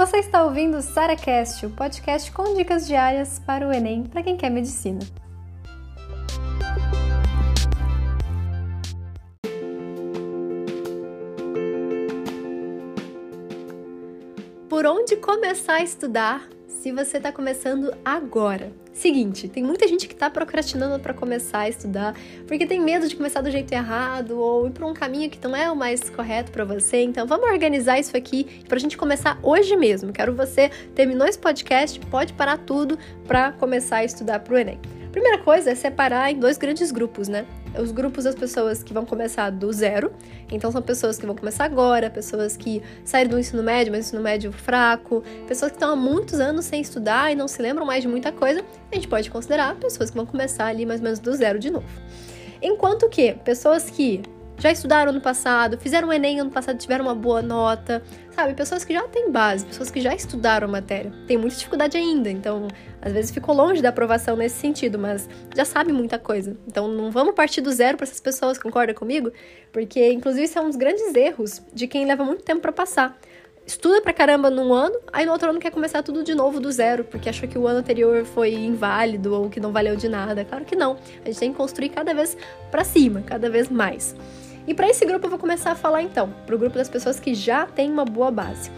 Você está ouvindo o SaraCast, o podcast com dicas diárias para o Enem para quem quer medicina. Por onde começar a estudar se você está começando agora? Seguinte, tem muita gente que está procrastinando para começar a estudar porque tem medo de começar do jeito errado ou ir para um caminho que não é o mais correto para você. Então, vamos organizar isso aqui para a gente começar hoje mesmo. Quero você terminou esse podcast, pode parar tudo para começar a estudar para o Enem. Primeira coisa é separar em dois grandes grupos, né? Os grupos das pessoas que vão começar do zero, então são pessoas que vão começar agora, pessoas que saíram do ensino médio, mas ensino médio fraco, pessoas que estão há muitos anos sem estudar e não se lembram mais de muita coisa, a gente pode considerar pessoas que vão começar ali mais ou menos do zero de novo. Enquanto que pessoas que já estudaram no passado, fizeram o Enem ano passado, tiveram uma boa nota, sabe? Pessoas que já têm base, pessoas que já estudaram a matéria. Tem muita dificuldade ainda, então às vezes ficou longe da aprovação nesse sentido, mas já sabe muita coisa. Então não vamos partir do zero para essas pessoas, concorda comigo? Porque inclusive isso é um dos grandes erros de quem leva muito tempo para passar estuda pra caramba num ano, aí no outro ano quer começar tudo de novo do zero, porque achou que o ano anterior foi inválido ou que não valeu de nada. Claro que não. A gente tem que construir cada vez para cima, cada vez mais. E para esse grupo eu vou começar a falar então, pro grupo das pessoas que já têm uma boa base.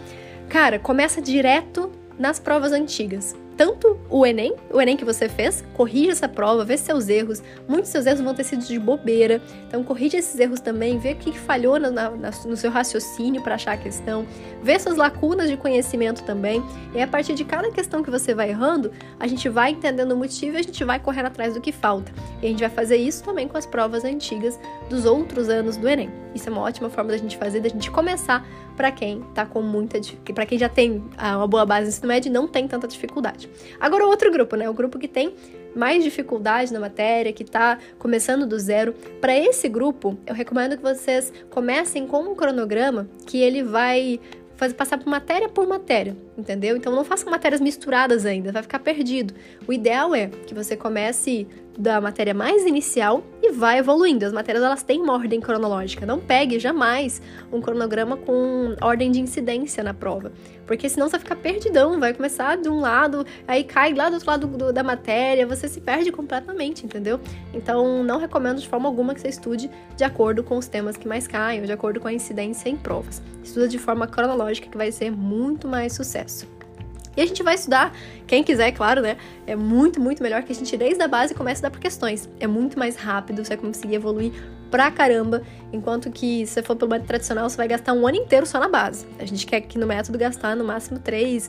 Cara, começa direto nas provas antigas tanto o Enem, o Enem que você fez, corrija essa prova, vê seus erros. Muitos seus erros vão ter sido de bobeira, então corrija esses erros também, vê o que falhou na, na, no seu raciocínio para achar a questão, vê suas lacunas de conhecimento também. E a partir de cada questão que você vai errando, a gente vai entendendo o motivo e a gente vai correndo atrás do que falta. E a gente vai fazer isso também com as provas antigas dos outros anos do Enem. Isso é uma ótima forma da gente fazer, da gente começar para quem tá com muita para quem já tem uma boa base no ensino médio e não tem tanta dificuldade. Agora o outro grupo, né? O grupo que tem mais dificuldade na matéria, que está começando do zero. Para esse grupo, eu recomendo que vocês comecem com um cronograma que ele vai fazer passar por matéria por matéria, entendeu? Então não façam matérias misturadas ainda, vai ficar perdido. O ideal é que você comece da matéria mais inicial e vai evoluindo. As matérias elas têm uma ordem cronológica. Não pegue jamais um cronograma com ordem de incidência na prova, porque senão você vai ficar perdidão, vai começar de um lado, aí cai lá do outro lado do, da matéria, você se perde completamente, entendeu? Então não recomendo de forma alguma que você estude de acordo com os temas que mais caem, ou de acordo com a incidência em provas. Estuda de forma cronológica que vai ser muito mais sucesso. E a gente vai estudar, quem quiser, claro, né? É muito, muito melhor que a gente desde a base comece a dar por questões. É muito mais rápido, você vai conseguir evoluir pra caramba, enquanto que se você for pelo método tradicional, você vai gastar um ano inteiro só na base. A gente quer aqui no método gastar no máximo três,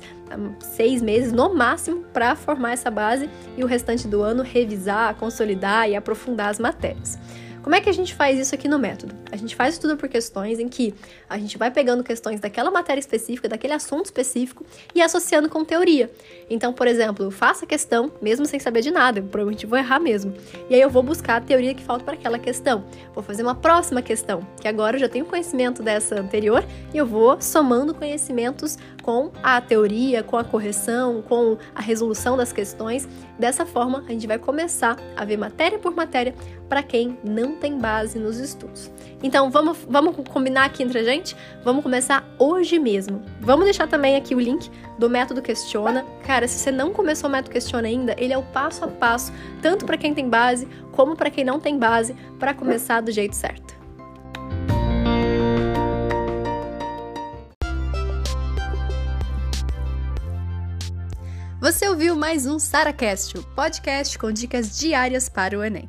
seis meses, no máximo, para formar essa base e o restante do ano revisar, consolidar e aprofundar as matérias. Como é que a gente faz isso aqui no método? A gente faz estudo por questões em que a gente vai pegando questões daquela matéria específica, daquele assunto específico e associando com teoria. Então, por exemplo, eu faço a questão mesmo sem saber de nada, eu provavelmente vou errar mesmo. E aí eu vou buscar a teoria que falta para aquela questão. Vou fazer uma próxima questão, que agora eu já tenho conhecimento dessa anterior e eu vou somando conhecimentos com a teoria, com a correção, com a resolução das questões. Dessa forma, a gente vai começar a ver matéria por matéria para quem não tem base nos estudos. Então, vamos, vamos combinar aqui entre a gente? Vamos começar hoje mesmo. Vamos deixar também aqui o link do método Questiona. Cara, se você não começou o método Questiona ainda, ele é o passo a passo, tanto para quem tem base como para quem não tem base, para começar do jeito certo. Você ouviu mais um SaraCast, o podcast com dicas diárias para o Enem.